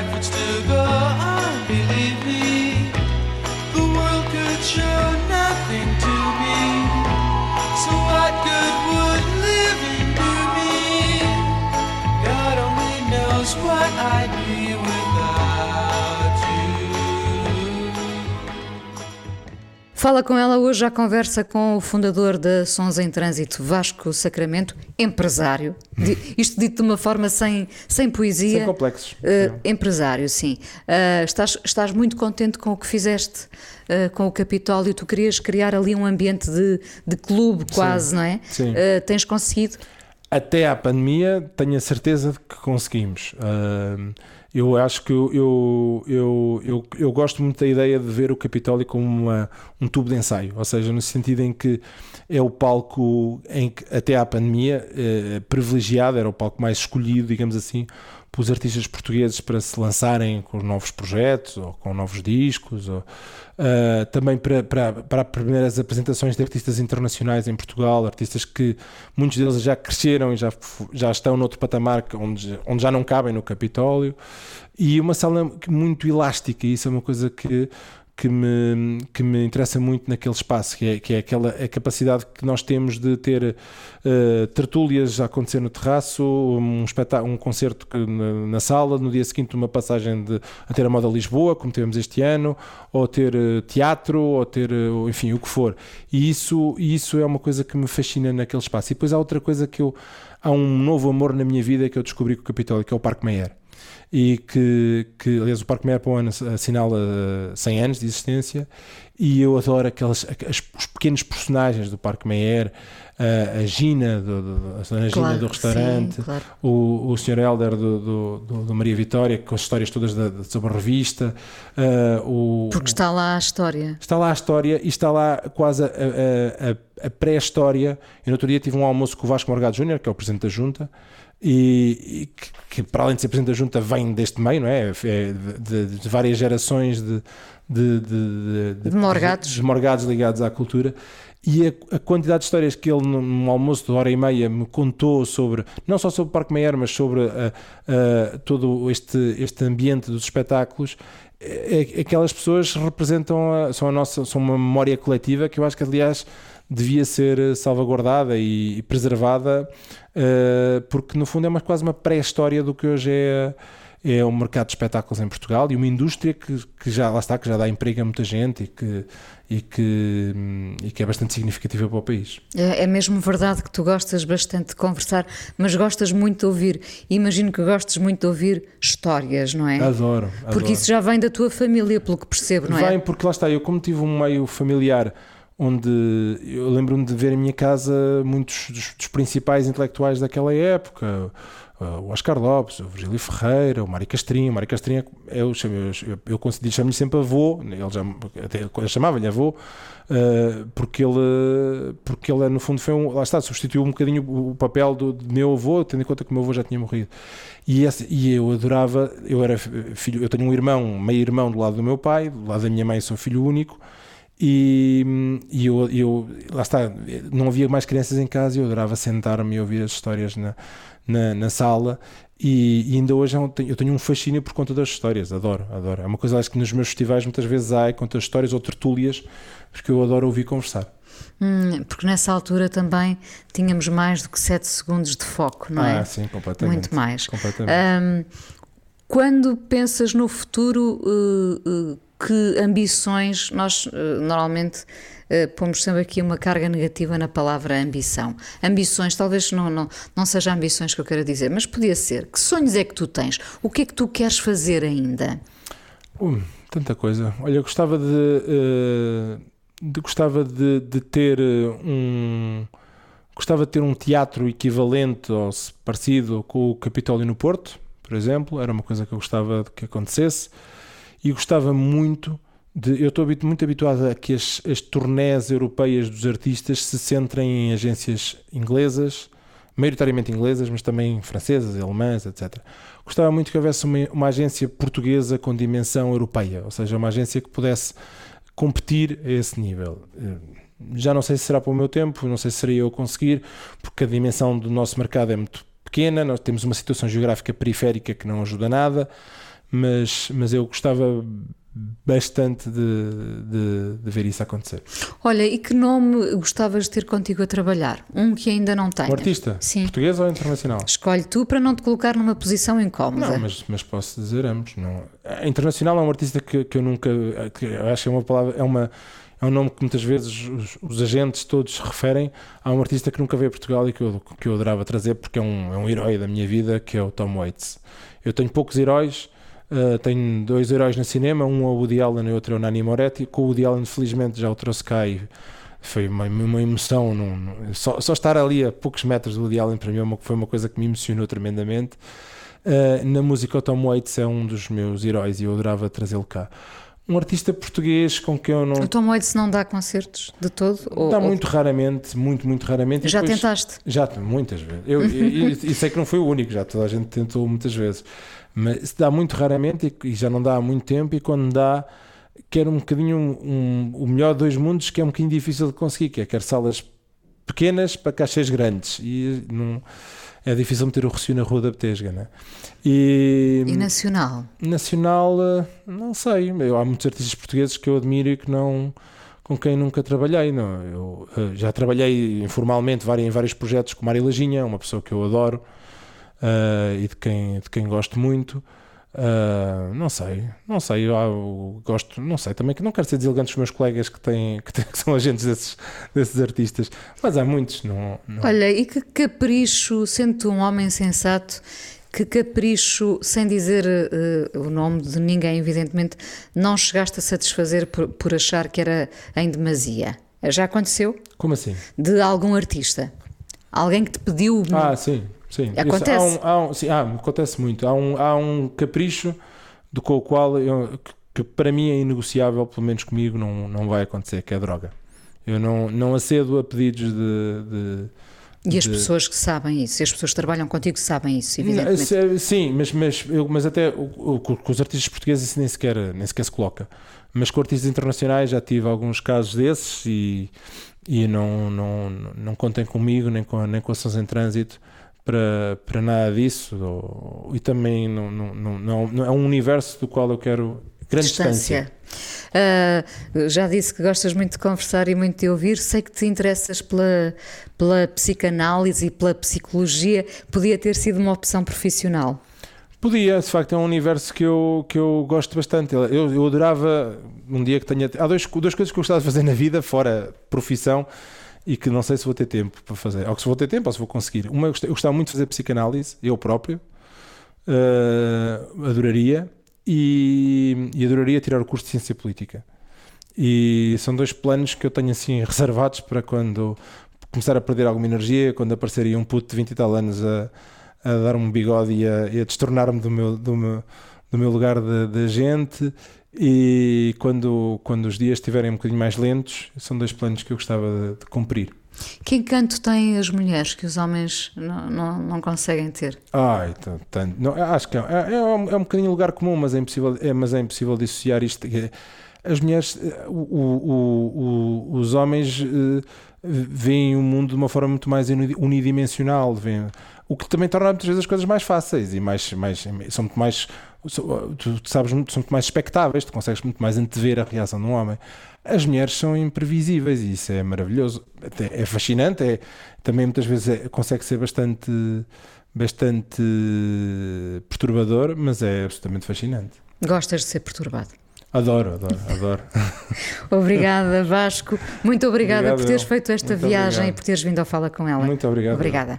Life would still go Fala com ela hoje à conversa com o fundador da Sons em Trânsito, Vasco Sacramento, empresário. Isto dito de uma forma sem, sem poesia. Sem complexos. Uh, empresário, sim. Uh, estás, estás muito contente com o que fizeste uh, com o Capitólio. Tu querias criar ali um ambiente de, de clube, quase, não é? sim. Uh, tens conseguido? Até à pandemia, tenho a certeza de que conseguimos. Ahm, eu acho que eu, eu, eu, eu, gosto muito da ideia de ver o Capitólio como uma, um tubo de ensaio, ou seja, no sentido em que é o palco em que, até à pandemia, eh, privilegiado, era o palco mais escolhido, digamos assim, pelos artistas portugueses para se lançarem com novos projetos ou com novos discos, ou, ah, também para, para, para as primeiras apresentações de artistas internacionais em Portugal, artistas que muitos deles já cresceram e já, já estão noutro patamar onde, onde já não cabem no Capitólio, e uma sala muito elástica, e isso é uma coisa que que me, que me interessa muito naquele espaço, que é, que é aquela a capacidade que nós temos de ter eh, tertúlias a acontecer no terraço, um, um concerto que na, na sala, no dia seguinte uma passagem de, a ter a moda Lisboa, como tivemos este ano, ou ter eh, teatro, ou ter, eh, enfim, o que for. E isso, isso é uma coisa que me fascina naquele espaço. E depois há outra coisa que eu. Há um novo amor na minha vida que eu descobri com o Capitólio, que é o Parque Meyer e que, que aliás o Parque Meyer para o ano assinala eh, 100 anos de existência e eu adoro aqueles, os pequenos personagens do Parque Meyer a, a Gina, do, do, a Dona Gina Claro, do restaurante sim, claro. o, o Sr. Helder do, do, do- Maria Vitória com as histórias todas da, da- sobre a revista eh, o, Porque está lá a história. Está lá a história e está lá quase a, a- a- a pré-história. Eu no outro dia tive um almoço com o Vasco Morgado Júnior, que é o Presidente da Junta, e, e que, que, para além de ser Presidente da Junta vem deste meio, não é? É de, de- de várias gerações de, de, de, De morgados. morgados ligados à cultura. e a, a quantidade de histórias que ele, num, almoço de hora e meia, me contou sobre, não só sobre o Parque Meyer, mas sobre todo este, este ambiente dos espetáculos, é- é- aquelas pessoas representam, a, são, a nossa, são uma memória coletiva que eu acho que, aliás, devia ser eh, salvaguardada e, preservada, eh, porque no fundo é uma, quase uma pré-história do que hoje é, é o mercado de espetáculos em Portugal e uma indústria que, que já lá está, que já dá emprego a muita gente e que, e que, hum, e que é bastante significativa para o país. É, é mesmo verdade que tu gostas bastante de conversar, mas gostas muito de ouvir. Imagino que gostes muito de ouvir histórias, não é? Adoro. Porque adoro. isso já vem da tua família, pelo que percebo, não é? Vem porque lá está, eu como tive um meio familiar onde eu lembro-me de ver em minha casa muitos dos, dos principais intelectuais daquela época, uh, o Oscar Lopes, o Virgílio Ferreira, o Mário Castrinho. O Mário Castrinho, é- eu, chamo- eu, eu concedi- chamo-lhe sempre avô, ele já, até eu chamava-lhe avô, uh, porque ele, porque ele no fundo foi um, lá está, substituiu um bocadinho o, papel do, do meu avô, tendo em conta que o meu avô já tinha morrido. E, esse- e eu adorava, eu era filho, eu tenho um irmão, meio irmão do lado do meu pai, do lado da minha mãe sou filho único. E, e eu, eu, lá está, não havia mais crianças em casa e eu adorava sentar-me e ouvir as histórias na, na, na sala. E, e ainda hoje eu tenho, eu tenho um fascínio por conta das histórias, adoro, adoro. É uma coisa acho que nos meus festivais muitas vezes há, conta as histórias ou tertúlias, porque eu adoro ouvir conversar. Hum, porque nessa altura também tínhamos mais do que 7 segundos de foco, não é? Ah, sim, completamente. Muito mais. Completamente. Hum, quando pensas no futuro, eh, eh, que ambições nós eh, normalmente eh, pomos sempre aqui uma carga negativa na palavra ambição. Ambições, talvez não, não, não seja ambições que eu quero dizer, mas podia ser. Que sonhos é que tu tens? O que é que tu queres fazer ainda? Hum, tanta coisa. Olha, eu gostava de, eh, de- gostava de, de ter um gostava de ter um teatro equivalente ou parecido com o Capitólio no Porto, por exemplo. Era uma coisa que eu gostava de que acontecesse e gostava muito de. Eu estou muito habituado a que as, as turnés europeias dos artistas se centrem em agências inglesas, maioritariamente inglesas, mas também francesas, alemãs, etc. Gostava muito que houvesse uma, uma agência portuguesa com dimensão europeia, ou seja, uma agência que pudesse competir a esse nível. Eh, Já não sei se será para o meu tempo, não sei se seria eu conseguir, porque a dimensão do nosso mercado é muito pequena, nós temos uma situação geográfica periférica que não ajuda nada, mas, mas eu gostava bastante de, de, de ver isso acontecer. Olha, e que nome gostavas de ter contigo a trabalhar? Um que ainda não tens. Um artista? Sim. Português ou internacional? Escolhe tu para não te colocar numa posição incómoda. Não, mas, mas posso dizer ambos. Não. A Internacional é um artista que, que eu nunca. Que eu acho que é uma palavra. É, uma, é um nome que muitas vezes os, os agentes todos se referem a um artista que nunca veio a Portugal e que eu, que eu adorava trazer porque é um, é um herói da minha vida, que é o Tom Waits. Eu tenho poucos heróis. Uh, tenho dois heróis no cinema, um é o Woody Allen e outro é o Nani Moretti. Com o Woody Allen, felizmente, já o trouxe cá e foi uma, uma emoção. Num, num- só, só estar ali a poucos metros do Woody Allen para mim é foi uma coisa que me emocionou tremendamente. Uh, na música, o Tom Waits é um dos meus heróis e eu adorava trazê-lo cá. Um artista português com quem eu não. O Tom Waits não dá concertos de todo? Ou, Dá ou- muito raramente, muito, muito raramente. Já depois- tentaste? Já, muitas vezes. Eu, e, e- e sei que não foi o único, já toda a gente tentou muitas vezes. Mas dá muito raramente e, já não dá há muito tempo. E quando dá, quero um bocadinho um, o melhor de dois mundos, que é um bocadinho difícil de conseguir, que é quer salas pequenas para caixas grandes. E não, é difícil meter o Rocio na Rua da Betesga, né? E, E nacional? Nacional, eh, não sei. Eu, há muitos artistas portugueses que eu admiro e que não com quem nunca trabalhei. Não. Eu eh, já trabalhei informalmente em vários projetos com Mário Lajinha, uma pessoa que eu adoro eh, e de quem, de quem gosto muito. Eh, não sei, não sei, eu, eu gosto, não sei, também que não quero ser deselegante dos meus colegas que, têm, que, têm- que são agentes desses, desses artistas, mas há muitos, não, não- Olha, e que capricho, sendo um homem sensato, que capricho, sem dizer eh, o nome de ninguém, evidentemente, não chegaste a satisfazer por, por achar que era em demasia? Já aconteceu? Como assim? De algum artista? Alguém que te pediu. Ah, sim, sim. Isso, Acontece. há um, há um- sim, ah, acontece muito. Há um, há um capricho do com o qual eu, que, que para mim é inegociável, pelo menos comigo, não, não vai acontecer, que é a droga. Eu não, não acedo a pedidos de. de- E as de- pessoas que sabem isso, e as pessoas que trabalham contigo sabem isso, evidentemente. se- Sim, mas, mas, eu- mas até com os artistas portugueses isso nem sequer, nem sequer se coloca. Mas com artistas internacionais já tive alguns casos desses e, e não, não, não contem comigo nem com, nem com ações em trânsito para, para nada disso ou- e também não, não, não, não, é um universo do qual eu quero grande distância. Ah, já disse que gostas muito de conversar e muito de ouvir. Sei que te interessas pela, pela psicanálise e pela psicologia. Podia ter sido uma opção profissional. Podia, de facto, é um universo que eu, que eu gosto bastante. Eu, eu adorava um dia que tenha. Há dois, duas coisas que eu gostava de fazer na vida, fora profissão, e que não sei se vou ter tempo para fazer. Ou que se vou ter tempo ou se vou conseguir. Uma, eu gostava, muito de fazer psicanálise, eu próprio. eh, adoraria. E, e adoraria tirar o curso de Ciência Política. E são dois planos que eu tenho assim reservados para quando começar a perder alguma energia, quando apareceria um puto de 20 e tal anos a, a dar um bigode e a, a destornar-me do meu, do meu, do meu lugar de, de gente. E quando, quando os dias estiverem um bocadinho mais lentos, são dois planos que eu gostava de, de cumprir. Que encanto têm as mulheres que os homens não, não, não conseguem ter? Ai, tanto, tanto. Não, acho que é, é, é um, é um bocadinho lugar comum, mas é impossível, é, mas é impossível dissociar isto. É, As mulheres, eh, o, o- o- os homens eh, veem o mundo de uma forma muito mais uni- unidimensional, veem, o que também torna muitas vezes as coisas mais fáceis e mais, mais são muito mais, tu, sabes, muito- são muito mais expectáveis, tu consegues muito mais antever a reação de um homem. As mulheres são imprevisíveis e isso é maravilhoso, é fascinante, é, também muitas vezes é- consegue ser bastante, bastante perturbador, mas é absolutamente fascinante. Gostas de ser perturbado? Adoro, adoro, adoro. Obrigada, Vasco. Muito obrigada Obrigado, por teres eu. feito esta viagem obrigado. e por teres vindo ao Fala com ela. Muito obrigado. Obrigada.